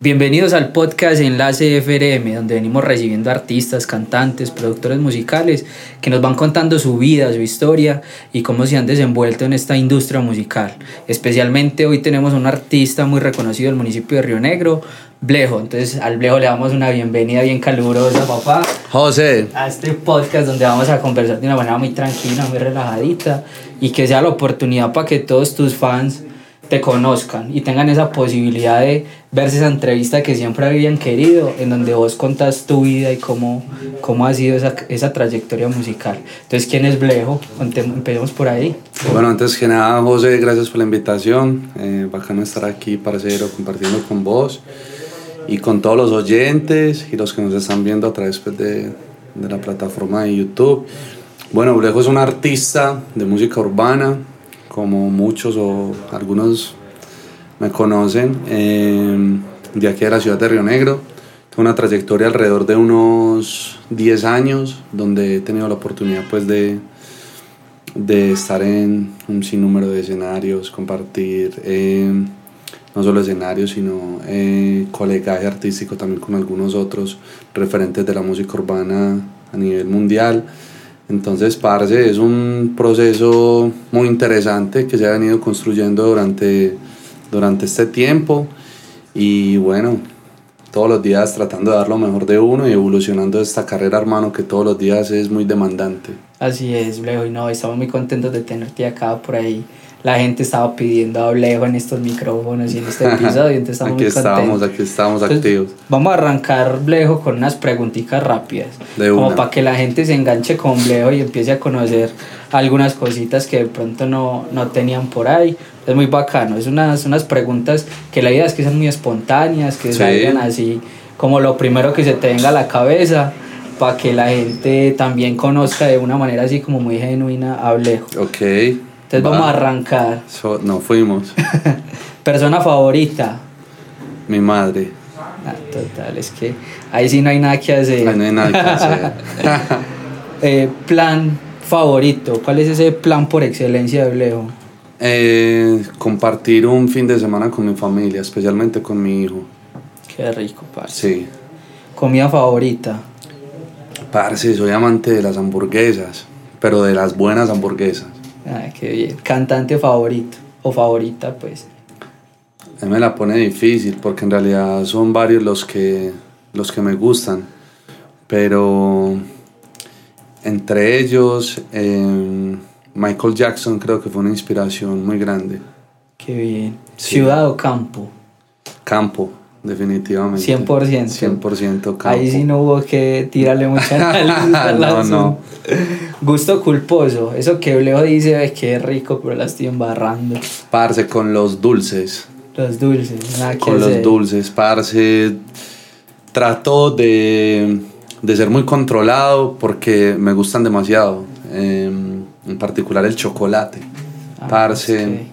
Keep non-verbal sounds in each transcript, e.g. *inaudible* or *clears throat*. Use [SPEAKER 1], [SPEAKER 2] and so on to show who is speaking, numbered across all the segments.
[SPEAKER 1] Bienvenidos al podcast Enlace FRM, donde venimos recibiendo artistas, cantantes, productores musicales que nos van contando su vida, su historia y cómo se han desenvuelto en esta industria musical. Especialmente hoy tenemos un artista muy reconocido del municipio de Río Negro, Blejo. Entonces al Blejo le damos una bienvenida bien calurosa, papá.
[SPEAKER 2] José.
[SPEAKER 1] A este podcast donde vamos a conversar de una manera muy tranquila, muy relajadita y que sea la oportunidad para que todos tus fans te conozcan y tengan esa posibilidad de verse esa entrevista que siempre habían querido, en donde vos contas tu vida y cómo, cómo ha sido esa, esa trayectoria musical. Entonces, ¿quién es Blejo? Empecemos por ahí.
[SPEAKER 2] Bueno, antes que nada, José, gracias por la invitación. Eh, bacano estar aquí, parcero, compartiendo con vos y con todos los oyentes y los que nos están viendo a través pues, de, de la plataforma de YouTube. Bueno, Blejo es un artista de música urbana, como muchos o algunos me conocen, eh, de aquí de la ciudad de Río Negro. Tengo una trayectoria alrededor de unos 10 años, donde he tenido la oportunidad pues de, de estar en un sinnúmero de escenarios, compartir eh, no solo escenarios, sino eh, colegaje artístico también con algunos otros referentes de la música urbana a nivel mundial. Entonces, Parce es un proceso muy interesante que se ha venido construyendo durante, durante este tiempo y bueno, todos los días tratando de dar lo mejor de uno y evolucionando esta carrera, hermano, que todos los días es muy demandante.
[SPEAKER 1] Así es, Blejo, y no, estamos muy contentos de tenerte acá por ahí la gente estaba pidiendo a Blejo en estos micrófonos y en este episodio, entonces *laughs* estamos
[SPEAKER 2] aquí
[SPEAKER 1] muy
[SPEAKER 2] estamos, aquí estamos activos.
[SPEAKER 1] Vamos a arrancar Blejo con unas preguntitas rápidas,
[SPEAKER 2] De
[SPEAKER 1] como
[SPEAKER 2] una.
[SPEAKER 1] para que la gente se enganche con Blejo y empiece a conocer algunas cositas que de pronto no, no tenían por ahí. Es muy bacano, es unas, unas preguntas que la idea es que sean muy espontáneas, que
[SPEAKER 2] Sí.
[SPEAKER 1] salgan así como lo primero que se te venga a la cabeza para que la gente también conozca de una manera así como muy genuina a Blejo.
[SPEAKER 2] Ok.
[SPEAKER 1] Entonces
[SPEAKER 2] va.
[SPEAKER 1] vamos a arrancar.
[SPEAKER 2] So- no, fuimos. *laughs*
[SPEAKER 1] Persona favorita.
[SPEAKER 2] Mi madre.
[SPEAKER 1] Ah, total, es que ahí sí no hay nada que hacer.
[SPEAKER 2] Ay, no hay nada que hacer. *laughs*
[SPEAKER 1] Eh, plan favorito. ¿Cuál es ese plan por excelencia de Blejo?
[SPEAKER 2] Eh, compartir un fin de semana con mi familia, especialmente con mi hijo.
[SPEAKER 1] Qué rico, parce.
[SPEAKER 2] Sí.
[SPEAKER 1] Comida favorita.
[SPEAKER 2] Parce, soy amante de las hamburguesas, pero de las buenas hamburguesas.
[SPEAKER 1] Ah, qué bien. Cantante favorito. O favorita, pues.
[SPEAKER 2] A mí me la pone difícil porque en realidad son varios los que, los que me gustan, pero entre ellos eh, Michael Jackson creo que fue una inspiración muy grande.
[SPEAKER 1] Qué bien.
[SPEAKER 2] Sí.
[SPEAKER 1] Ciudad o campo.
[SPEAKER 2] Campo, definitivamente.
[SPEAKER 1] 100%.
[SPEAKER 2] 100% campo.
[SPEAKER 1] Ahí sí no hubo que tirarle mucha análisis *laughs*
[SPEAKER 2] No, no.
[SPEAKER 1] Gusto culposo. Eso que Blejo dice, "Ay, qué rico, pero la estoy embarrando.
[SPEAKER 2] Parce, con los dulces.
[SPEAKER 1] Los dulces, nada que
[SPEAKER 2] con
[SPEAKER 1] hacer.
[SPEAKER 2] los dulces, parce. Trato de, de ser muy controlado porque me gustan demasiado. eh, en particular el chocolate.
[SPEAKER 1] Ah,
[SPEAKER 2] parce.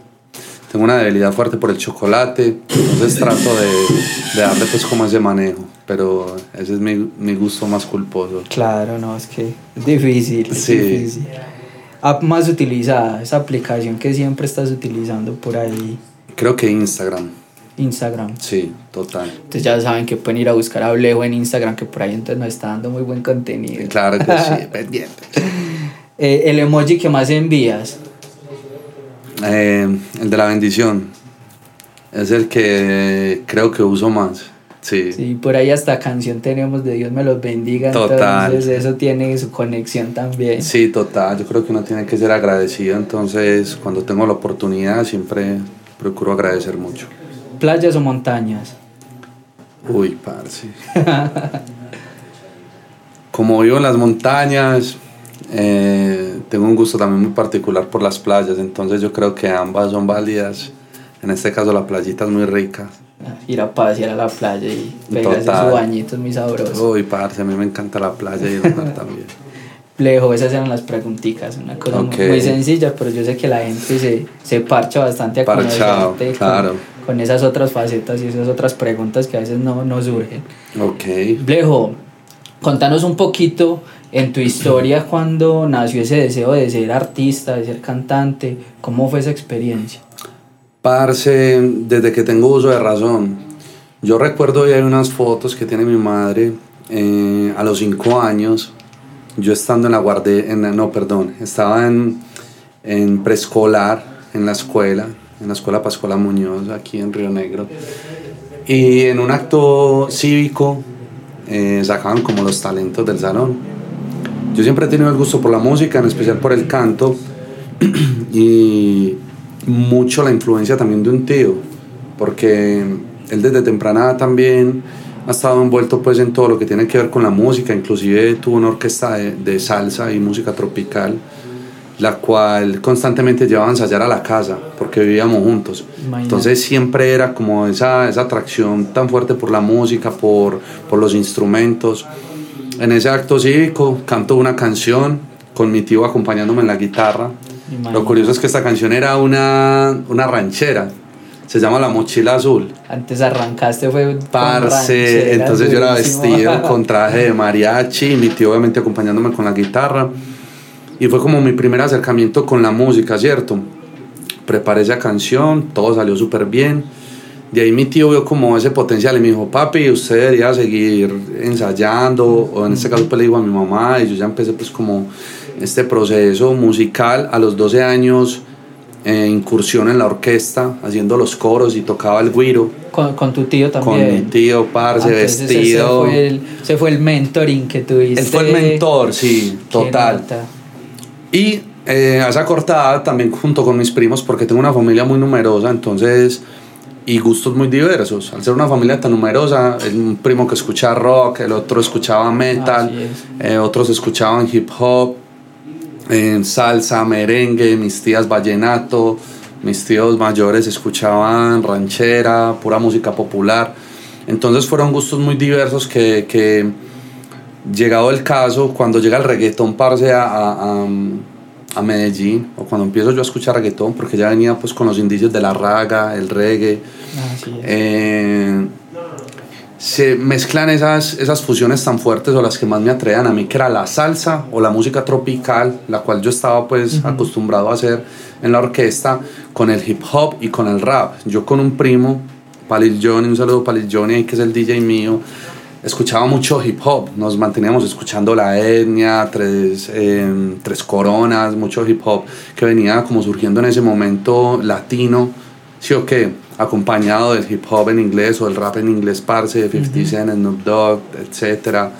[SPEAKER 2] Tengo una debilidad fuerte por el chocolate. Entonces trato de, de darle pues como ese manejo. Pero ese es mi, mi gusto más culposo.
[SPEAKER 1] Claro, no, es que es difícil, es
[SPEAKER 2] Sí.
[SPEAKER 1] difícil. App más utilizada, esa aplicación que siempre estás utilizando por ahí,
[SPEAKER 2] Creo que Instagram.
[SPEAKER 1] Instagram.
[SPEAKER 2] Sí, total.
[SPEAKER 1] Entonces ya saben que pueden ir a buscar a Blejo en Instagram, que por ahí entonces nos está dando muy buen contenido.
[SPEAKER 2] Claro que sí, *laughs* pendiente.
[SPEAKER 1] Eh, el emoji que más envías,
[SPEAKER 2] Eh, el de la bendición. Es el que creo que uso más. Sí.
[SPEAKER 1] sí, por ahí hasta canción tenemos de Dios me los bendiga,
[SPEAKER 2] Total.
[SPEAKER 1] entonces eso tiene su conexión también.
[SPEAKER 2] Sí, total. Yo creo que uno tiene que ser agradecido. Entonces, cuando tengo la oportunidad, siempre procuro agradecer mucho.
[SPEAKER 1] ¿Playas o montañas?
[SPEAKER 2] Uy, parce. *laughs* Como vivo en las montañas, eh, tengo un gusto también muy particular por las playas. Entonces, yo creo que ambas son válidas. En este caso, la playita es muy rica.
[SPEAKER 1] Ir a pasear a la playa y pegarse
[SPEAKER 2] Total.
[SPEAKER 1] su bañito es muy sabroso.
[SPEAKER 2] Uy, parce, a mí me encanta la playa y el mar *laughs* también.
[SPEAKER 1] Blejo, esas eran las preguntitas, una cosa muy-
[SPEAKER 2] Ok.
[SPEAKER 1] muy sencilla, pero yo sé que la gente se, se parcha bastante a
[SPEAKER 2] Parchado,
[SPEAKER 1] con-
[SPEAKER 2] claro.
[SPEAKER 1] con, esas otras facetas y esas otras preguntas que a veces no, no surgen.
[SPEAKER 2] Ok.
[SPEAKER 1] Blejo, contanos un poquito en tu historia *clears throat* cuando nació ese deseo de ser artista, de ser cantante, ¿cómo fue esa experiencia?
[SPEAKER 2] Parce, desde que tengo uso de razón, Yo recuerdo y hay unas fotos que tiene mi madre eh, a los cinco años, yo estando en la guardia, en, no, perdón, estaba en, en preescolar, en la escuela, en la escuela Pascuala Muñoz, aquí en Río Negro. Y en un acto cívico eh, sacaban como los talentos del salón. Yo siempre he tenido el gusto por la música, en especial por el canto, *clears throat* y mucho la influencia también de un tío, porque él desde temprana también ha estado envuelto pues en todo lo que tiene que ver con la música, inclusive tuvo una orquesta de, de salsa y música tropical, la cual constantemente llevaba a ensayar a la casa, porque vivíamos juntos.
[SPEAKER 1] Imagínate.
[SPEAKER 2] Entonces siempre era como esa, esa atracción tan fuerte por la música, por, por los instrumentos. En ese acto cívico canto una canción con mi tío acompañándome en la guitarra.
[SPEAKER 1] Imagínate.
[SPEAKER 2] Lo curioso es que esta canción era una, una ranchera, se llama La Mochila Azul.
[SPEAKER 1] Antes arrancaste fue
[SPEAKER 2] Parce, entonces yo era
[SPEAKER 1] durísimo.
[SPEAKER 2] vestido con *laughs* traje de mariachi, y mi tío obviamente acompañándome con la guitarra. Y fue como mi primer acercamiento con la música, ¿cierto? Preparé esa canción, todo salió súper bien. De ahí mi tío vio como ese potencial y me dijo, papi, usted debería seguir ensayando, o en este caso pues le digo a mi mamá, y yo ya empecé pues como este proceso musical a los 12 años, eh, incursión en la orquesta, haciendo los coros y tocaba el guiro
[SPEAKER 1] Con, con tu tío
[SPEAKER 2] con
[SPEAKER 1] también.
[SPEAKER 2] mi tío, parce,
[SPEAKER 1] Entonces, ese
[SPEAKER 2] vestido.
[SPEAKER 1] fue, el, ese fue el mentoring que tuviste.
[SPEAKER 2] Él fue el mentor, sí, total.
[SPEAKER 1] nota.
[SPEAKER 2] Y eh, a esa cortada también junto con mis primos, porque tengo una familia muy numerosa, entonces, y gustos muy diversos. Al ser una familia tan numerosa, un primo que escuchaba rock, el otro escuchaba metal,
[SPEAKER 1] es.
[SPEAKER 2] eh, otros escuchaban hip hop, eh, salsa, merengue, mis tías vallenato, mis tíos mayores escuchaban ranchera, pura música popular. Entonces fueron gustos muy diversos que, que llegado el caso, cuando llega el reggaetón, parce, a, a, a- Medellín, o cuando empiezo yo a escuchar reggaetón, porque ya venía pues con los indicios de la raga, el reggae, eh, se mezclan esas, esas fusiones tan fuertes o las que más me atraían a mí, que era la salsa o la música tropical, la cual yo estaba pues acostumbrado a hacer en la orquesta, con el hip hop y con el rap. Yo con un primo, Palil Johnny, un saludo Palil Johnny, que es el DJ mío, escuchaba mucho hip hop, nos manteníamos escuchando la etnia, tres, eh, tres coronas, mucho hip hop que venía como surgiendo en ese momento latino, sí o qué, acompañado del hip hop en inglés o del rap en inglés, parce, de 50 Cent, Snoop Dogg, etcétera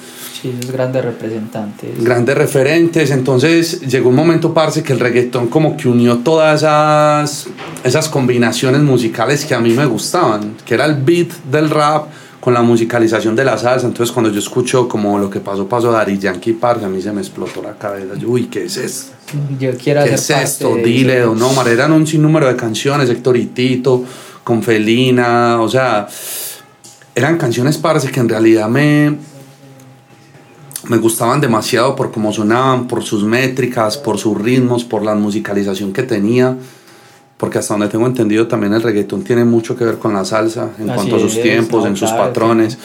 [SPEAKER 1] Sí, esos grandes representantes.
[SPEAKER 2] grandes referentes. Entonces llegó un momento, parce, que el reggaetón como que unió todas esas, esas combinaciones musicales que a mí me gustaban, que era el beat del rap con la musicalización de la salsa. Entonces cuando yo escucho como lo que pasó, pasó Daddy Yankee, parce, a mí se me explotó la cabeza. Yo, uy, ¿qué es esto?
[SPEAKER 1] Yo quiero
[SPEAKER 2] ¿Qué
[SPEAKER 1] hacer
[SPEAKER 2] es
[SPEAKER 1] parte
[SPEAKER 2] esto?
[SPEAKER 1] de
[SPEAKER 2] Dile, o no, Mar, eran un sinnúmero de canciones, Héctor y Tito, con Felina, o sea, eran canciones, parce, que en realidad me, me gustaban demasiado por cómo sonaban, por sus métricas, por sus ritmos, por la musicalización que tenía. Porque hasta donde tengo entendido también el reggaetón tiene mucho que ver con la salsa en
[SPEAKER 1] Así
[SPEAKER 2] cuanto a sus
[SPEAKER 1] es,
[SPEAKER 2] tiempos,
[SPEAKER 1] no,
[SPEAKER 2] en sus
[SPEAKER 1] claro,
[SPEAKER 2] patrones.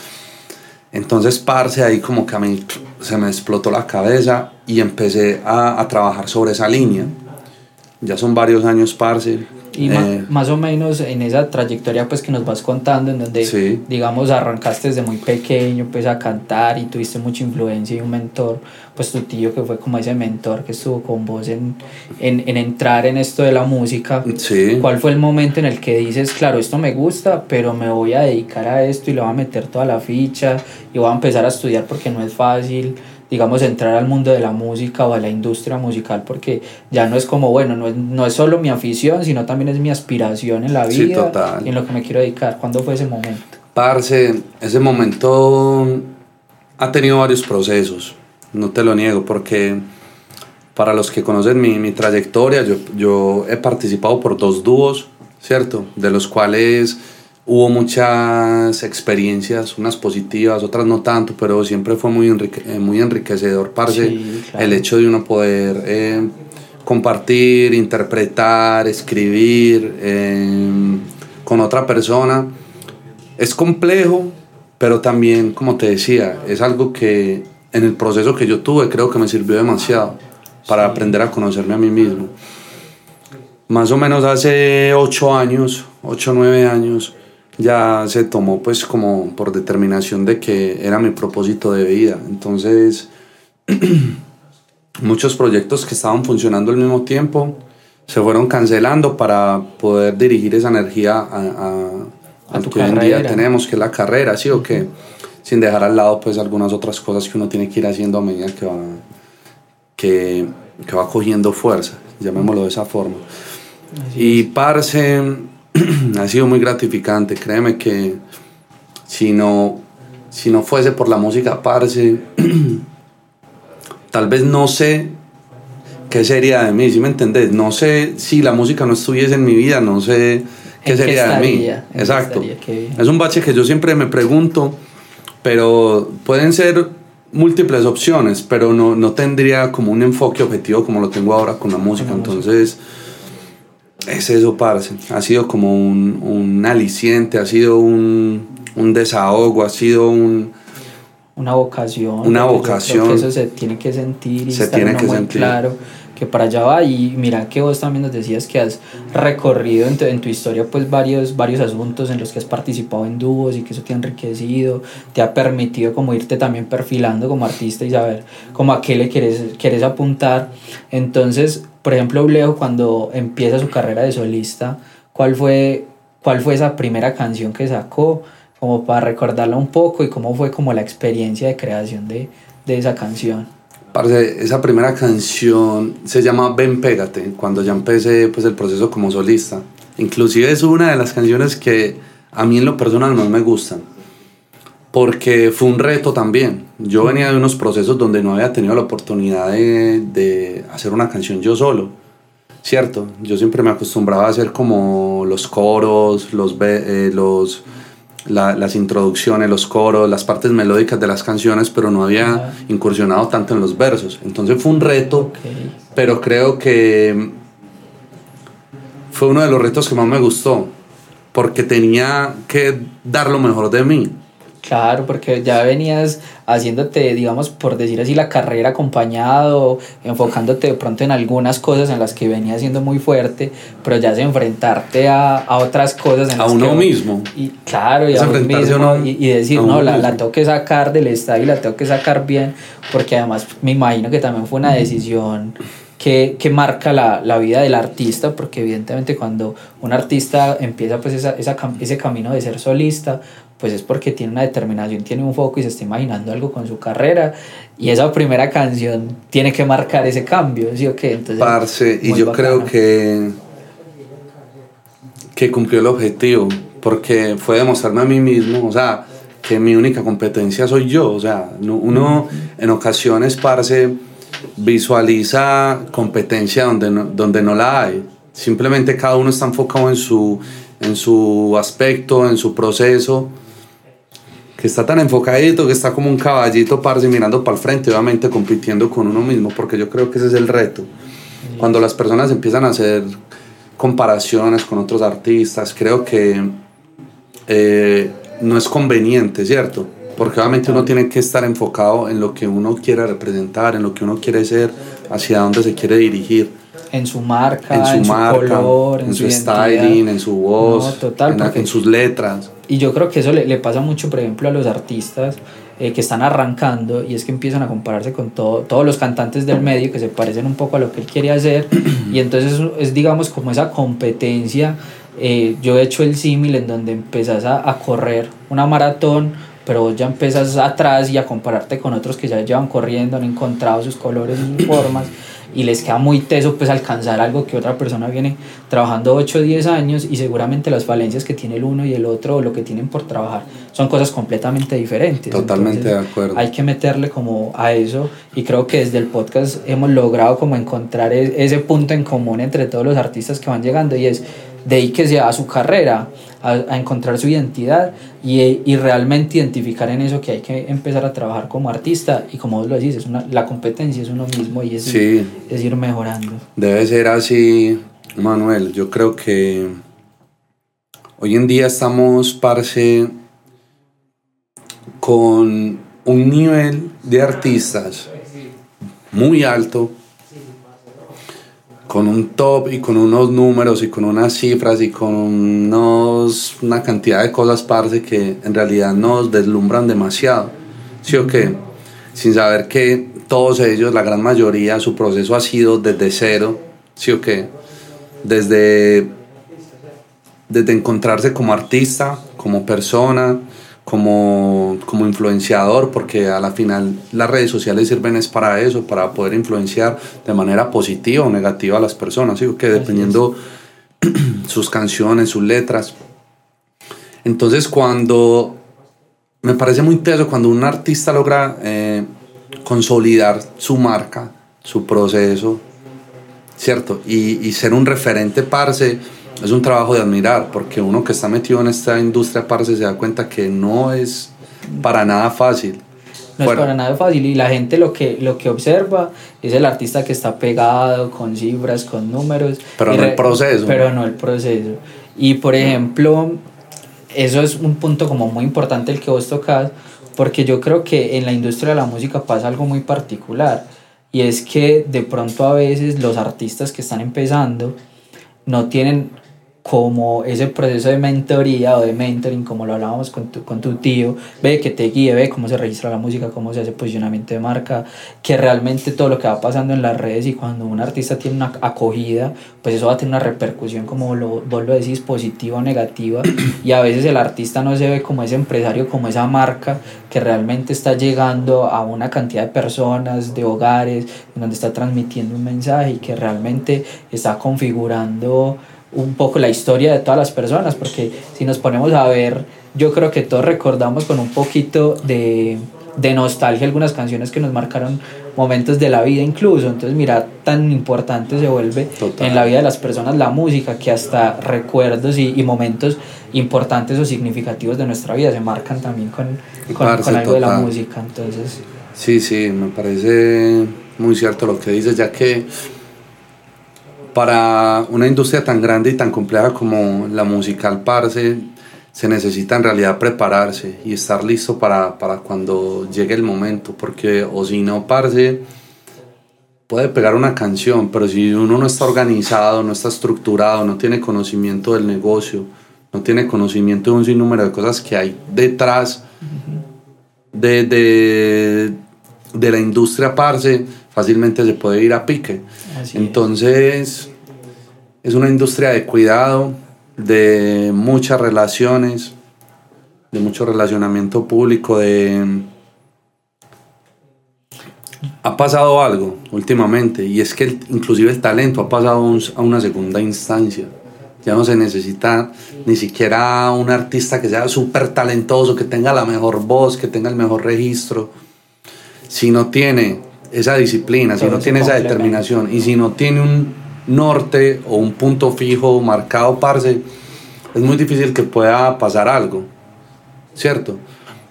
[SPEAKER 2] Entonces, parce, ahí como que a mí se me explotó la cabeza y empecé a, a trabajar sobre esa línea. Ya son varios años, parce.
[SPEAKER 1] Y ma-
[SPEAKER 2] Eh,
[SPEAKER 1] más o menos en esa trayectoria pues que nos vas contando, en donde
[SPEAKER 2] Sí.
[SPEAKER 1] digamos arrancaste desde muy pequeño pues a cantar y tuviste mucha influencia y un mentor, pues tu tío que fue como ese mentor que estuvo con vos en, en, en entrar en esto de la música.
[SPEAKER 2] sí.
[SPEAKER 1] ¿Cuál fue el momento en el que dices, claro, esto me gusta, pero me voy a dedicar a esto y le voy a meter toda la ficha y voy a empezar a estudiar porque no es fácil, digamos, entrar al mundo de la música o a la industria musical porque ya no es como, bueno, no es, no es solo mi afición, sino también es mi aspiración en la vida
[SPEAKER 2] Sí, total.
[SPEAKER 1] y en lo que me quiero dedicar. ¿Cuándo fue ese momento?
[SPEAKER 2] Parce, ese momento ha tenido varios procesos, no te lo niego, porque para los que conocen mi, mi trayectoria, yo, yo he participado por dos dúos, ¿cierto? De los cuales hubo muchas experiencias, unas positivas, otras no tanto, pero siempre fue muy, enrique- eh, muy enriquecedor, parce,
[SPEAKER 1] Sí, claro.
[SPEAKER 2] el hecho de uno poder eh, compartir, interpretar, escribir eh, con otra persona. Es complejo, pero también, como te decía, es algo que en el proceso que yo tuve creo que me sirvió demasiado para aprender a conocerme a mí mismo. Más o menos hace ocho años, ocho o nueve años, ya se tomó pues como por determinación de que era mi propósito de vida. Entonces, *clears throat* muchos proyectos que estaban funcionando al mismo tiempo se fueron cancelando para poder dirigir esa energía a, a, a que hoy en día tenemos, que es la carrera, ¿sí o qué? Sin dejar al lado pues algunas otras cosas que uno tiene que ir haciendo a medida que va, que, que va cogiendo fuerza, llamémoslo de esa forma. y Parce *clears throat* ha sido muy gratificante, créeme que si no, si no fuese por la música Parce, *clears throat* tal vez no sé qué sería de mí, ¿sí me entendés? No sé si la música no estuviese en mi vida, no sé qué sería de mí. Exacto. Es un bache que yo siempre me pregunto, pero pueden ser múltiples opciones, pero no, no tendría como un enfoque objetivo como lo tengo ahora con la música. Entonces, es eso, parce. Ha sido como un, un aliciente, ha sido un, un desahogo, ha sido un
[SPEAKER 1] una vocación.
[SPEAKER 2] Una vocación.
[SPEAKER 1] eso se tiene que sentir y se tiene que muy sentir. claro que para allá va y mira que vos también nos decías que has recorrido en tu, en tu, historia pues varios, varios asuntos en los que has participado en dúos y que eso te ha enriquecido, te ha permitido como irte también perfilando como artista y saber como a qué le quieres, quieres apuntar. Entonces, por ejemplo, Leo cuando empieza su carrera de solista, ¿cuál fue, cuál fue esa primera canción que sacó? Como para recordarla un poco y cómo fue como la experiencia de creación de, de esa canción
[SPEAKER 2] esa primera canción se llama Ven Pégate, cuando ya empecé pues, el proceso como solista. Inclusive es una de las canciones que a mí en lo personal más me gustan, porque fue un reto también. Yo venía de unos procesos donde no había tenido la oportunidad de, de hacer una canción yo solo, ¿cierto? Yo siempre me acostumbraba a hacer como los coros, los, eh, los las introducciones, los coros, las partes melódicas de las canciones, pero no había incursionado tanto en los versos. Entonces fue un reto, pero creo que fue uno de los retos que más me gustó, porque tenía que dar lo mejor de mí.
[SPEAKER 1] Claro, porque ya venías haciéndote, digamos, por decir así, la carrera acompañado, enfocándote de pronto en algunas cosas en las que venías siendo muy fuerte, pero ya es enfrentarte a, a otras cosas. En
[SPEAKER 2] a uno mismo.
[SPEAKER 1] Y claro, y a uno mismo. y, decir, no, la, la, tengo que sacar del estadio y la tengo que sacar bien, porque además me imagino que también fue una decisión que, que, marca la, la, vida del artista, porque evidentemente cuando un artista empieza pues esa, esa, ese camino de ser solista, pues es porque tiene una determinación, tiene un foco y se está imaginando algo con su carrera. Y esa primera canción tiene que marcar ese cambio, ¿sí o qué?
[SPEAKER 2] Entonces, Parce, y yo creo que, que cumplió el objetivo, porque fue demostrarme a mí mismo, o sea, que mi única competencia soy yo, o sea, uno en ocasiones, parce, visualiza competencia donde no, donde no la hay. Simplemente cada uno está enfocado en su, en su aspecto, en su proceso que está tan enfocadito, que está como un caballito parce mirando para el frente, obviamente compitiendo con uno mismo, porque yo creo que ese es el reto. Cuando las personas empiezan a hacer comparaciones con otros artistas, creo que eh, no es conveniente, ¿cierto? Porque obviamente uno tiene que estar enfocado en lo que uno quiere representar, en lo que uno quiere ser, hacia dónde se quiere dirigir
[SPEAKER 1] en su marca, en su, color,
[SPEAKER 2] en, su, styling, en su voz, en, sus letras.
[SPEAKER 1] Y yo creo que eso le, le pasa mucho, por ejemplo, a los artistas eh, que están arrancando y es que empiezan a compararse con todo, todos los cantantes del medio que se parecen un poco a lo que él quiere hacer *clears throat* y entonces es, digamos como esa competencia. Eh, yo he hecho el símil en donde empezás a, a correr una maratón pero ya empiezas atrás y a compararte con otros que ya llevan corriendo, han encontrado sus colores y sus formas y les queda muy teso pues alcanzar algo que otra persona viene trabajando 8 o 10 años y seguramente las falencias que tiene el uno y el otro o lo que tienen por trabajar son cosas completamente diferentes.
[SPEAKER 2] Totalmente de acuerdo.
[SPEAKER 1] Hay que meterle como a eso y creo que desde el podcast hemos logrado como encontrar e-, ese punto en común entre todos los artistas que van llegando y es de ahí que sea a su carrera, a, a encontrar su identidad y, y, realmente identificar en eso que hay que empezar a trabajar como artista y como vos lo decís, es una, la competencia es uno mismo y es, es ir mejorando.
[SPEAKER 2] Debe ser así, Manuel. Yo creo que hoy en día estamos, parce, con un nivel de artistas muy alto con un top y con unos números y con unas cifras y con unos, una cantidad de cosas, parce, que en realidad nos deslumbran demasiado. ¿Sí o qué? Sin saber que todos ellos, la gran mayoría, su proceso ha sido desde cero, ¿sí o qué? Desde, desde encontrarse como artista, como persona, como, como influenciador, porque a la final las redes sociales sirven es para eso, para poder influenciar de manera positiva o negativa a las personas, ¿sí? que dependiendo *clears throat* sus canciones, sus letras. Entonces cuando, me parece muy interesante cuando un artista logra eh, consolidar su marca, su proceso, ¿cierto? Y, y ser un referente, parce, es un trabajo de admirar, porque uno que está metido en esta industria, parce, se da cuenta que no es para nada fácil.
[SPEAKER 1] No es para nada fácil y la gente lo que, lo que observa es el artista que está pegado con cifras, con números.
[SPEAKER 2] Pero no el proceso.
[SPEAKER 1] Pero no el proceso. Y por ejemplo, eso es un punto como muy importante el que vos tocas, porque yo creo que en la industria de la música pasa algo muy particular y es que de pronto a veces los artistas que están empezando no tienen como ese proceso de mentoría o de mentoring, como lo hablábamos con tu, con tu tío, ve que te guíe, ve cómo se registra la música, cómo se hace posicionamiento de marca, que realmente todo lo que va pasando en las redes y cuando un artista tiene una acogida, pues eso va a tener una repercusión, como lo, vos lo decís, positiva o negativa, y a veces el artista no se ve como ese empresario, como esa marca que realmente está llegando a una cantidad de personas, de hogares, donde está transmitiendo un mensaje y que realmente está configurando un poco la historia de todas las personas, porque si nos ponemos a ver, yo creo que todos recordamos con un poquito de, de nostalgia algunas canciones que nos marcaron momentos de la vida incluso, entonces mira, tan importante se vuelve en la vida de las personas la música, que hasta recuerdos y, y momentos importantes o significativos de nuestra vida se marcan también con, con, con algo de la música, entonces...
[SPEAKER 2] Sí, sí, me parece muy cierto lo que dices, ya que para una industria tan grande y tan compleja como la musical, parce, se necesita en realidad prepararse y estar listo para, para cuando llegue el momento, porque o si no, parce, puede pegar una canción, pero si uno no está organizado, no está estructurado, no tiene conocimiento del negocio, no tiene conocimiento de un sinnúmero de cosas que hay detrás de, de, de la industria, parce, fácilmente se puede ir a pique. Entonces, es. una industria de cuidado, de muchas relaciones, de mucho relacionamiento público, de... Ha pasado algo últimamente y es que inclusive el talento ha pasado a una segunda instancia. Ya no se necesita ni siquiera un artista que sea súper talentoso, que tenga la mejor voz, que tenga el mejor registro. Si no tiene esa disciplina, si no tiene esa determinación y si no tiene un norte o un punto fijo marcado, parce, es muy difícil que pueda pasar algo, ¿cierto?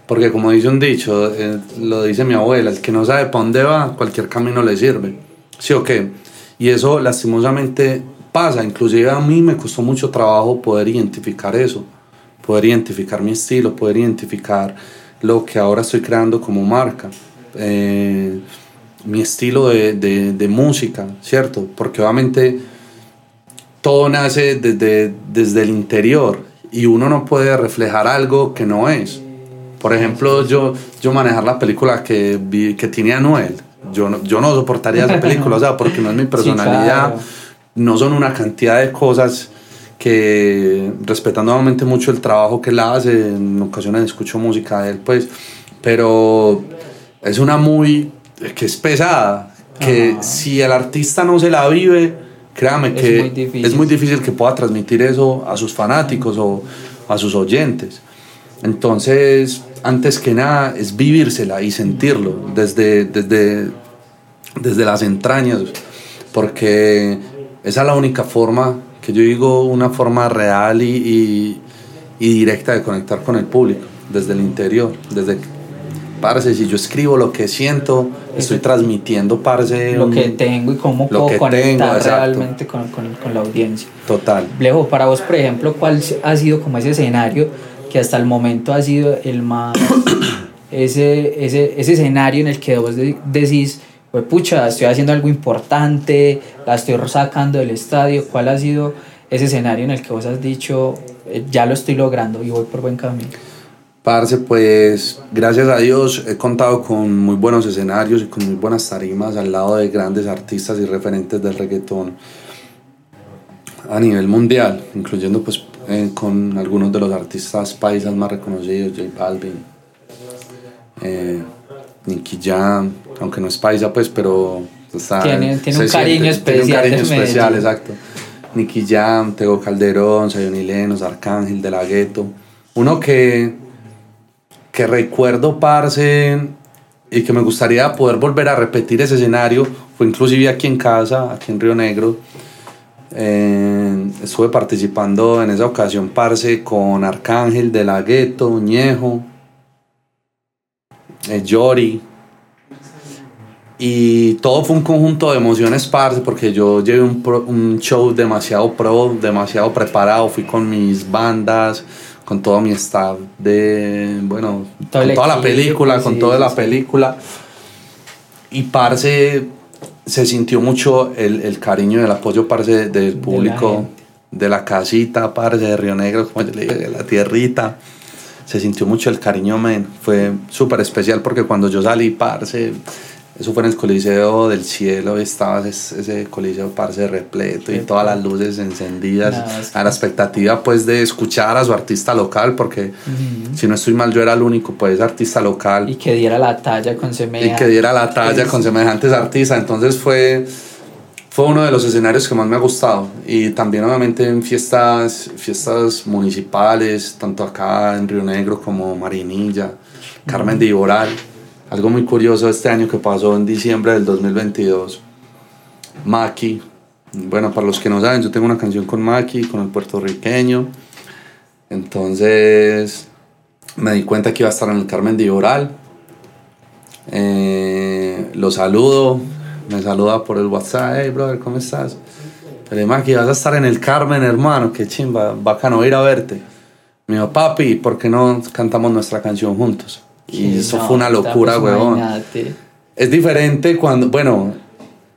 [SPEAKER 2] Porque como dice un dicho, eh, lo dice mi abuela, el que no sabe para dónde va, cualquier camino le sirve, ¿sí o qué? Y eso lastimosamente pasa, inclusive a mí me costó mucho trabajo poder identificar eso, poder identificar mi estilo, poder identificar lo que ahora estoy creando como marca. Eh, mi estilo de, de, de, música, ¿cierto? Porque obviamente todo nace desde, desde el interior y uno no puede reflejar algo que no es. Por ejemplo, yo, yo manejar la película que, vi, que tiene Anuel, yo no, yo no soportaría esa película, o sea, porque no es mi *laughs* personalidad, no son una cantidad de cosas que, respetando obviamente mucho el trabajo que él hace, en ocasiones escucho música de él, pues, pero es una muy que es pesada, que si el artista no se la vive, créame que es muy difícil que pueda transmitir eso a sus fanáticos o a sus oyentes. Entonces, antes que nada, es vivírsela y sentirlo desde, desde, desde las entrañas, porque esa es la única forma, que yo digo, una forma real y, y, y directa de conectar con el público, desde el interior, desde parce, si yo escribo lo que siento, estoy transmitiendo, parce,
[SPEAKER 1] lo que tengo y cómo puedo conectar realmente con, con, con, la audiencia.
[SPEAKER 2] Total.
[SPEAKER 1] Blejo, para vos, por ejemplo, ¿cuál ha sido como ese escenario que hasta el momento ha sido el más, *coughs* ese, ese, ese escenario en el que vos decís, pues pucha, estoy haciendo algo importante, la estoy sacando del estadio? ¿Cuál ha sido ese escenario en el que vos has dicho, eh, ya lo estoy logrando y voy por buen camino?
[SPEAKER 2] Parce, pues gracias a Dios he contado con muy buenos escenarios y con muy buenas tarimas al lado de grandes artistas y referentes del reggaetón a nivel mundial, incluyendo pues eh, con algunos de los artistas paisas más reconocidos, J Balvin, eh, Nicky Jam, aunque no es paisa pues, pero
[SPEAKER 1] está, tiene, tiene un cariño especial. Tiene un cariño especial,
[SPEAKER 2] exacto. Nicky Jam, Tego Calderón, Sayoni Lenos, Arcángel, De La Ghetto. Uno que, que recuerdo, parce, y que me gustaría poder volver a repetir ese escenario, fue inclusive aquí en casa, aquí en Río Negro. Eh, estuve participando en esa ocasión, parce, con Arcángel, De La Ghetto, Ñejo, eh, Yori. Y todo fue un conjunto de emociones, parce, porque yo llevé un, un show demasiado pro, demasiado preparado. Fui con mis bandas, con todo mi staff de, bueno, con toda la película, con toda la película. Y parce, se sintió mucho el, el cariño y el apoyo, parce, del público, de la, casita, parce, de Río Negro, como yo le digo, de la tierrita. Se sintió mucho el cariño, men. Fue súper especial porque cuando yo salí, parce, eso fue en el Coliseo del Cielo, estaba ese, ese Coliseo parce repleto y todas las luces encendidas, a la expectativa pues de escuchar a su artista local, porque si no estoy mal yo era el único pues artista local.
[SPEAKER 1] Y que diera la talla con semejantes.
[SPEAKER 2] Y que diera la talla con semejantes artistas, entonces fue, fue uno de los escenarios que más me ha gustado. Y también obviamente en fiestas, fiestas municipales, tanto acá en Río Negro como Marinilla, Carmen de Iboral algo muy curioso este año que pasó en diciembre del 2022. Maki, bueno, para los que no saben, yo tengo una canción con Maki, con el puertorriqueño. Entonces me di cuenta que iba a estar en el Carmen de Oral. Eh, lo saludo, me saluda por el WhatsApp, hey brother, ¿cómo estás? Le Maki, vas a estar en el Carmen, hermano, qué chimba, bacano ir a verte. Me dijo, papi, ¿por qué no cantamos nuestra canción juntos? Y eso fue una locura, pues, huevón. Es diferente cuando, bueno,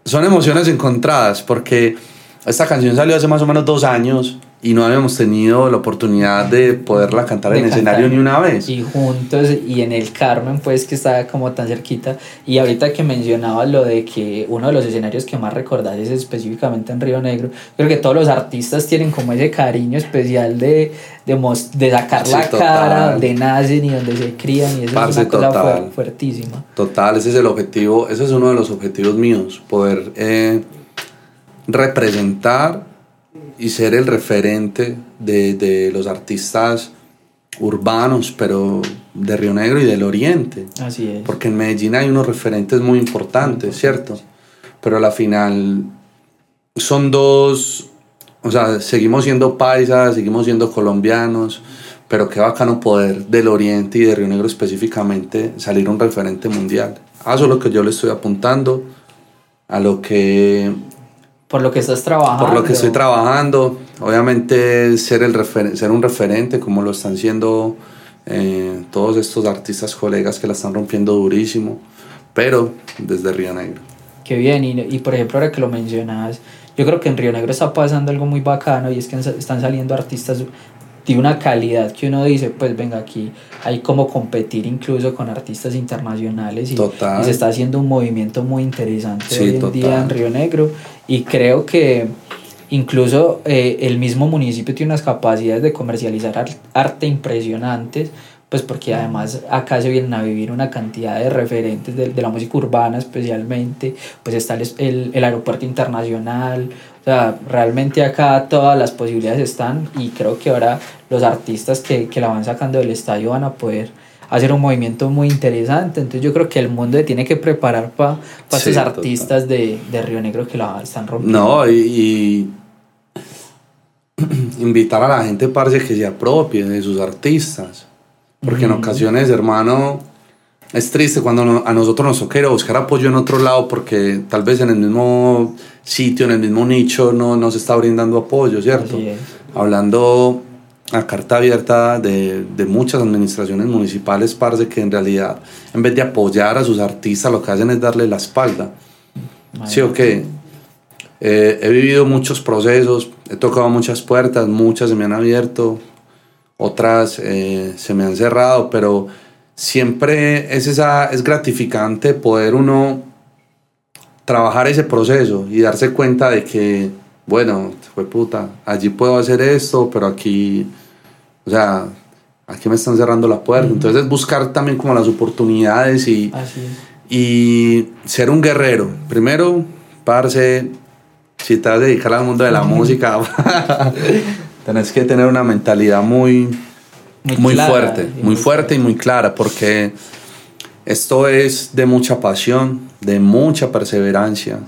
[SPEAKER 2] son emociones encontradas porque esta canción salió hace más o menos dos años y no habíamos tenido la oportunidad de poderla cantar en escenario ni una vez.
[SPEAKER 1] Y juntos y en el Carmen, pues que estaba como tan cerquita. Y ahorita que mencionaba lo de que uno de los escenarios que más recordás es específicamente en Río Negro, creo que todos los artistas tienen como ese cariño especial de, de, de sacar la cara, donde nacen y donde se crían. Y eso es una cosa fuertísima.
[SPEAKER 2] Total, ese es el objetivo, ese es uno de los objetivos míos, poder eh, representar y ser el referente de, de, los artistas urbanos, pero de Río Negro y del Oriente.
[SPEAKER 1] Así es.
[SPEAKER 2] Porque en Medellín hay unos referentes muy importantes, ¿cierto? Pero a la final son dos, o sea, seguimos siendo paisas, seguimos siendo colombianos, pero qué bacano poder del Oriente y de Río Negro específicamente salir un referente mundial. A eso es lo que yo le estoy apuntando, a lo que
[SPEAKER 1] por lo que estás trabajando.
[SPEAKER 2] Por lo que estoy trabajando. Obviamente ser, el ser un referente como lo están siendo eh, todos estos artistas colegas que la están rompiendo durísimo, pero desde Río Negro.
[SPEAKER 1] Qué bien, y, y por ejemplo ahora que lo mencionas, yo creo que en Río Negro está pasando algo muy bacano y es que están saliendo artistas de una calidad que uno dice, pues venga, aquí hay como competir incluso con artistas internacionales y, se está haciendo un movimiento muy interesante hoy en día en Río Negro. Y creo que incluso eh, el mismo municipio tiene unas capacidades de comercializar arte impresionantes pues porque además acá se vienen a vivir una cantidad de referentes de, de la música urbana especialmente, pues está el, el, el, aeropuerto internacional, o sea, realmente acá todas las posibilidades están y creo que ahora los artistas que, que la van sacando del estadio van a poder hacer un movimiento muy interesante. Entonces yo creo que el mundo tiene que preparar para pa estos artistas de, de, Río Negro que la están rompiendo.
[SPEAKER 2] No, y, y *clears throat* invitar a la gente, parce, que se apropie de sus artistas. Porque en ocasiones, hermano, es triste cuando a nosotros nos toca buscar apoyo en otro lado porque tal vez en el mismo sitio, en el mismo nicho, no nos está brindando apoyo, ¿cierto? Hablando a carta abierta de, de, muchas administraciones municipales, parce, que en realidad, en vez de apoyar a sus artistas, lo que hacen es darle la espalda. Sí, o qué. Eh, he vivido muchos procesos, he tocado muchas puertas, muchas se me han abierto, otras eh, se me han cerrado, pero siempre es, esa, es gratificante poder uno trabajar ese proceso y darse cuenta de que, bueno, fue puta, allí puedo hacer esto, pero aquí o sea, aquí me están cerrando la puerta. Entonces es buscar también como las oportunidades y, y ser un guerrero. Primero, parce, si te vas a dedicar al mundo de la música, *laughs* tenés que tener una mentalidad muy, muy, fuerte, muy fuerte y muy clara, porque esto es de mucha pasión, de mucha perseverancia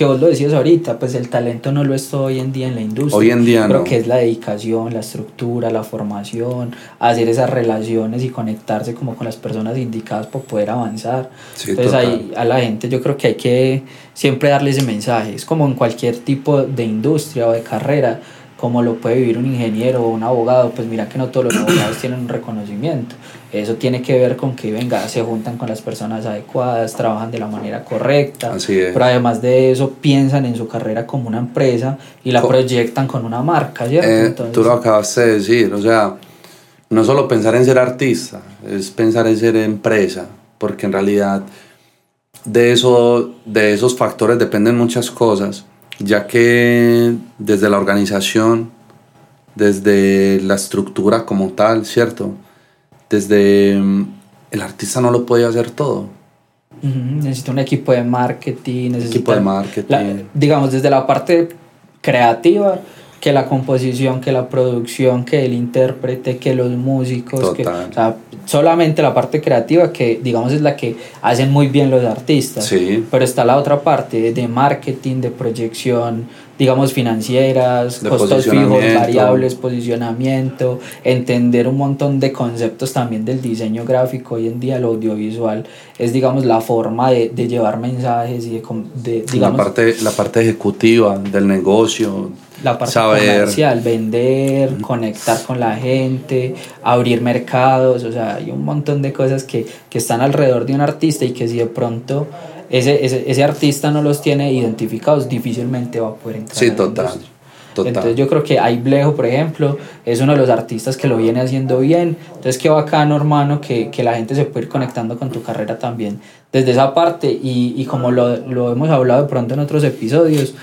[SPEAKER 1] que vos lo decías ahorita, pues el talento no lo es todo hoy en día en la industria.
[SPEAKER 2] Hoy en día
[SPEAKER 1] Creo que es la dedicación, la estructura, la formación, hacer esas relaciones y conectarse como con las personas indicadas para poder avanzar. Entonces ahí a la gente yo creo que hay que siempre darle ese mensaje. Es como en cualquier tipo de industria o de carrera como lo puede vivir un ingeniero o un abogado, pues mira que no todos los abogados tienen un reconocimiento. Eso tiene que ver con que, venga, se juntan con las personas adecuadas, trabajan de la manera correcta, pero además de eso piensan en su carrera como una empresa y la proyectan con una marca, ¿cierto?
[SPEAKER 2] Eh, tú lo acabas de decir, o sea, no solo pensar en ser artista, es pensar en ser empresa, porque en realidad de, eso, de esos factores dependen muchas cosas ya que desde la organización, desde la estructura como tal, ¿cierto? Desde mm, el artista no lo puede hacer todo.
[SPEAKER 1] Necesita un equipo de marketing, necesita
[SPEAKER 2] equipo de marketing.
[SPEAKER 1] digamos, desde la parte creativa, que la composición, que la producción, que el intérprete, que los músicos, que, o sea, solamente la parte creativa que digamos es la que hacen muy bien los artistas,
[SPEAKER 2] sí.
[SPEAKER 1] pero está la otra parte de marketing, de proyección, digamos financieras, costos fijos, variables, posicionamiento, entender un montón de conceptos también del diseño gráfico, hoy en día el audiovisual es digamos la forma de, de llevar mensajes y de, de digamos,
[SPEAKER 2] la parte la parte ejecutiva del negocio
[SPEAKER 1] la parte comercial, vender, conectar con la gente, abrir mercados, o sea, hay un montón de cosas que, que están alrededor de un artista y que si de pronto ese, ese, ese, artista no los tiene identificados, difícilmente va a poder entrar.
[SPEAKER 2] Sí, total. Total.
[SPEAKER 1] Entonces yo creo que Blejo, por ejemplo, es uno de los artistas que lo viene haciendo bien. Entonces qué bacano, hermano, que, que la gente se puede ir conectando con tu carrera también desde esa parte. Y, y como lo, lo hemos hablado de pronto en otros episodios,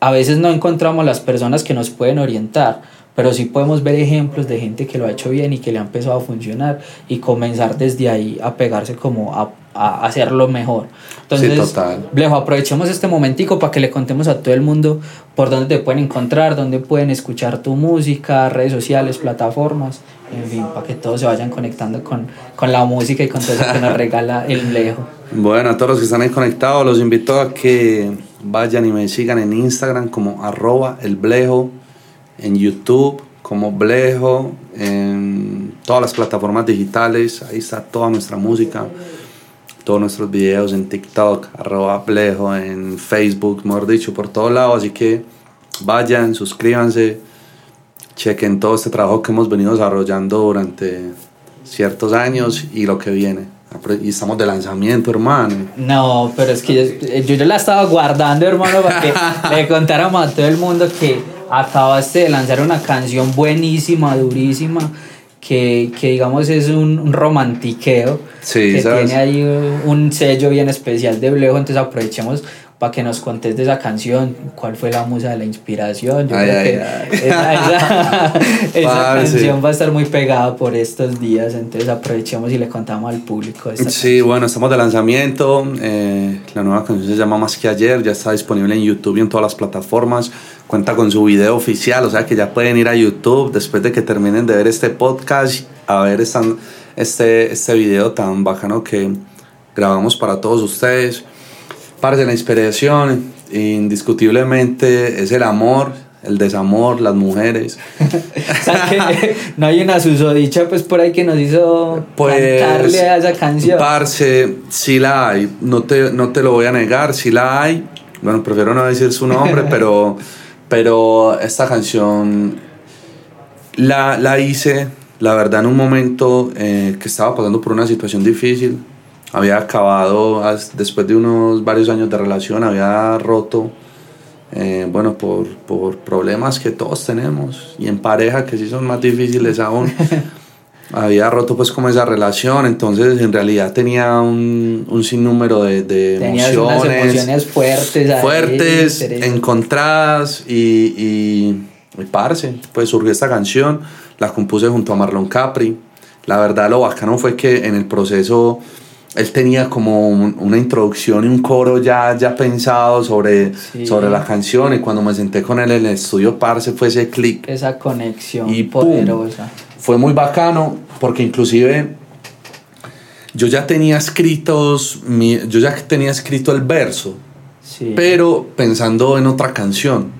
[SPEAKER 1] a veces no encontramos las personas que nos pueden orientar, pero sí podemos ver ejemplos de gente que lo ha hecho bien y que le ha empezado a funcionar y comenzar desde ahí a pegarse como a, a hacerlo mejor. Entonces, Blejo, aprovechemos este momentico para que le contemos a todo el mundo por dónde te pueden encontrar, dónde pueden escuchar tu música, redes sociales, plataformas, en fin, para que todos se vayan conectando con, con la música y con todo eso que nos regala el Blejo.
[SPEAKER 2] Bueno, a todos los que están ahí conectados, los invito a que vayan y me sigan en Instagram como arroba el blejo, en YouTube como blejo, en todas las plataformas digitales, ahí está toda nuestra música, todos nuestros videos en TikTok, arroba blejo, en Facebook, mejor dicho, por todos lados, así que vayan, suscríbanse, chequen todo este trabajo que hemos venido desarrollando durante ciertos años y lo que viene. Y estamos de lanzamiento, hermano.
[SPEAKER 1] No, pero es que yo, yo, la estaba guardando, hermano, para que *laughs* le contáramos a todo el mundo que acabaste de lanzar una canción buenísima, durísima, que, que digamos es un, romantiqueo.
[SPEAKER 2] Sí,
[SPEAKER 1] que tiene ahí un sello bien especial de Blejo, entonces aprovechemos para que nos contes de esa canción, cuál fue la musa de la inspiración. Yo creo que esa, *laughs* canción va a estar muy pegada por estos días, entonces aprovechemos y le contamos al público.
[SPEAKER 2] sí, bueno, estamos de lanzamiento, eh, la nueva canción se llama Más que ayer, ya está disponible en YouTube y en todas las plataformas, cuenta con su video oficial, o sea que ya pueden ir a YouTube después de que terminen de ver este podcast, a ver este, este video tan bacano que grabamos para todos ustedes Parce, la inspiración indiscutiblemente es el amor, el desamor, las mujeres. *laughs*
[SPEAKER 1] no hay una susodicha pues por ahí que nos hizo pues, cantarle a esa canción.
[SPEAKER 2] Parce, sí la hay, no te, no te lo voy a negar, sí la hay. Bueno, prefiero no decir su nombre, *laughs* pero, pero esta canción La, la hice, la verdad, en un momento eh, que estaba pasando por una situación difícil. Había acabado, después de unos varios años de relación, había roto, eh, bueno, por, por problemas que todos tenemos y en pareja que sí son más difíciles aún. *laughs* había roto pues como esa relación, entonces en realidad tenía un, un sinnúmero de, de
[SPEAKER 1] Tenías unas
[SPEAKER 2] emociones
[SPEAKER 1] emociones fuertes. ahí,
[SPEAKER 2] fuertes, encontradas y, y, y parce, pues surgió esta canción, la compuse junto a Marlon Capri. La verdad lo bacano fue que en el proceso él tenía como un- una introducción y un coro ya, ya pensado sobre,
[SPEAKER 1] Sí.
[SPEAKER 2] sobre la canción y cuando me senté con él en el estudio parce fue ese clic.
[SPEAKER 1] Esa conexión
[SPEAKER 2] Y pum.
[SPEAKER 1] poderosa.
[SPEAKER 2] Fue muy bacano porque inclusive yo ya tenía escritos, mi- yo ya tenía escrito el verso
[SPEAKER 1] Sí.
[SPEAKER 2] pero pensando en otra canción.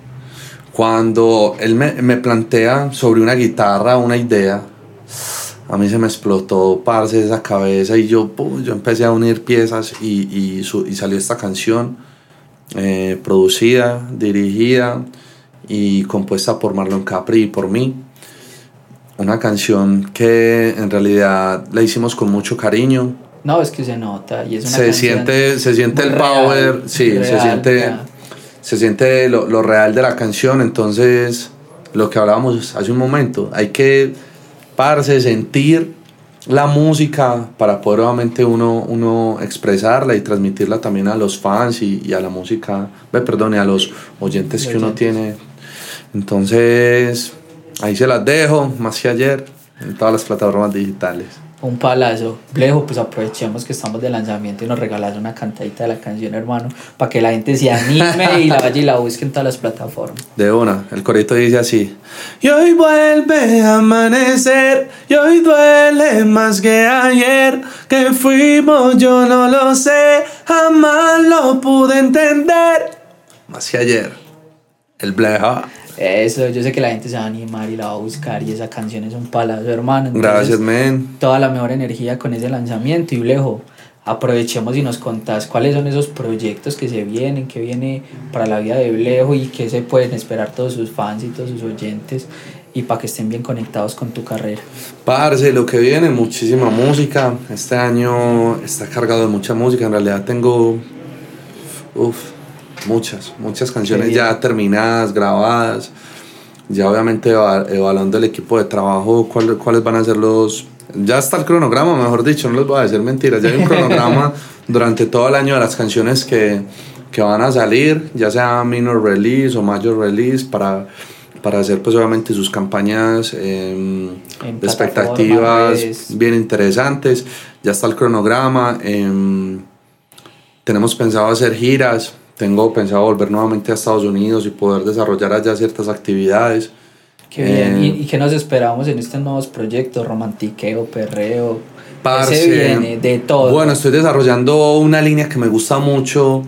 [SPEAKER 2] Cuando él me, me plantea sobre una guitarra una idea, a mí se me explotó, parce, esa cabeza y yo, pum, yo empecé a unir piezas y, y, su- y salió esta canción eh, producida, dirigida y compuesta por Marlon Capri y por mí. Una canción que en realidad la hicimos con mucho cariño,
[SPEAKER 1] No, es que se nota y es una
[SPEAKER 2] se
[SPEAKER 1] canción
[SPEAKER 2] siente, se siente el
[SPEAKER 1] real,
[SPEAKER 2] power, sí, se siente, se siente lo, lo real de la canción. Entonces, lo que hablábamos hace un momento, hay que parse, sentir la música para poder obviamente uno, uno expresarla y transmitirla también a los fans y, y a la música, perdón, y a los oyentes que uno
[SPEAKER 1] Oyentes.
[SPEAKER 2] tiene. Entonces, ahí se las dejo, más que ayer, en todas las plataformas digitales.
[SPEAKER 1] Un palazo. Blejo, pues aprovechemos que estamos de lanzamiento y nos regalas una cantadita de la canción, hermano, para que la gente se anime *laughs* y la vaya y la busque en todas las plataformas.
[SPEAKER 2] De una, el corito dice así. Y hoy vuelve a amanecer, y hoy duele más que ayer. Que fuimos, yo no lo sé, jamás lo pude entender. Más que ayer. El bleja.
[SPEAKER 1] Eso, yo sé que la gente se va a animar y la va a buscar y esa canción es un palazo, hermano. Entonces,
[SPEAKER 2] Gracias, men.
[SPEAKER 1] Toda la mejor energía con ese lanzamiento y Blejo, aprovechemos y nos contás cuáles son esos proyectos que se vienen, que viene para la vida de Blejo y qué se pueden esperar todos sus fans y todos sus oyentes y para que estén bien conectados con tu carrera.
[SPEAKER 2] Parce, lo que viene, muchísima música. Este año está cargado de mucha música. En realidad tengo. Uf, muchas, muchas canciones ya terminadas, grabadas. Ya obviamente eva- evaluando el equipo de trabajo, cuál- cuáles van a ser los. Ya está el cronograma, mejor dicho, no les voy a decir mentiras. Ya hay un *laughs* cronograma durante todo el año de las canciones que, que van a salir, ya sea minor release o major release, para, para hacer pues obviamente sus campañas
[SPEAKER 1] En
[SPEAKER 2] de expectativas bien interesantes. Ya está el cronograma. em, tenemos pensado hacer giras. Tengo pensado volver nuevamente a Estados Unidos y poder desarrollar allá ciertas actividades.
[SPEAKER 1] Qué bien.
[SPEAKER 2] Eh,
[SPEAKER 1] ¿Y, y qué nos esperamos en estos nuevos proyectos? Romantiqueo, perreo.
[SPEAKER 2] Parce,
[SPEAKER 1] Ese viene de todo.
[SPEAKER 2] Bueno, estoy desarrollando una línea que me gusta mucho,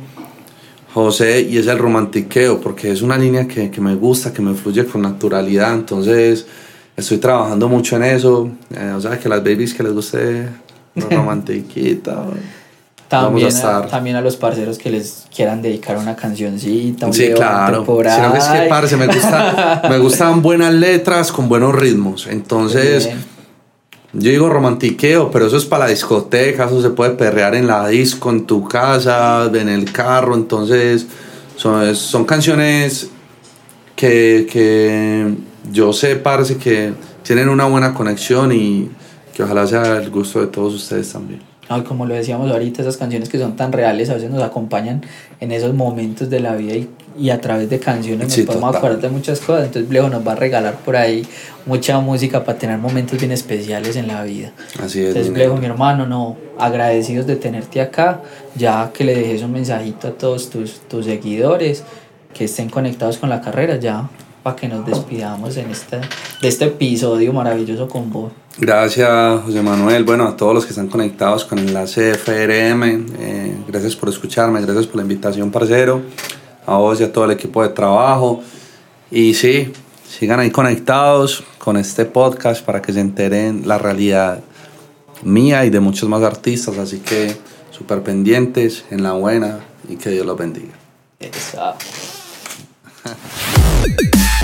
[SPEAKER 2] José, y es el romantiqueo, porque es una línea que, que me gusta, que me fluye con naturalidad. Entonces, estoy trabajando mucho en eso. Eh, o sea, que las babies que les guste *laughs* romantiquita.
[SPEAKER 1] También,
[SPEAKER 2] vamos a
[SPEAKER 1] también a los parceros que les quieran dedicar una cancioncita, un
[SPEAKER 2] Sí, claro. Sino que es que, parce, me, gusta, me *laughs* gustan buenas letras con buenos ritmos. Entonces,
[SPEAKER 1] Bien.
[SPEAKER 2] yo digo romantiqueo, pero eso es para la discoteca, eso se puede perrear en la disco, en tu casa, en el carro. Entonces, son, son canciones que, que yo sé, parce, que tienen una buena conexión y que ojalá sea el gusto de todos ustedes también.
[SPEAKER 1] No, y como lo decíamos ahorita, esas canciones que son tan reales a veces nos acompañan en esos momentos de la vida y, y a través de canciones nos
[SPEAKER 2] Sí,
[SPEAKER 1] podemos
[SPEAKER 2] total.
[SPEAKER 1] acordar de muchas cosas. Entonces, Blejo nos va a regalar por ahí mucha música para tener momentos bien especiales en la vida.
[SPEAKER 2] Así es.
[SPEAKER 1] Entonces, Blejo, mi hermano, no, agradecidos de tenerte acá, ya que le dejes un mensajito a todos tus, tus seguidores que estén conectados con la carrera, ya para que nos despidamos en este, de este episodio maravilloso con vos.
[SPEAKER 2] Gracias, José Manuel. Bueno, a todos los que están conectados con Enlace FRM, eh, gracias por escucharme, gracias por la invitación, parcero. A vos y a todo el equipo de trabajo. Y sí, sigan ahí conectados con este podcast para que se enteren la realidad mía y de muchos más artistas. Así que súper pendientes, en la buena y que Dios los bendiga.
[SPEAKER 1] Esa. *laughs*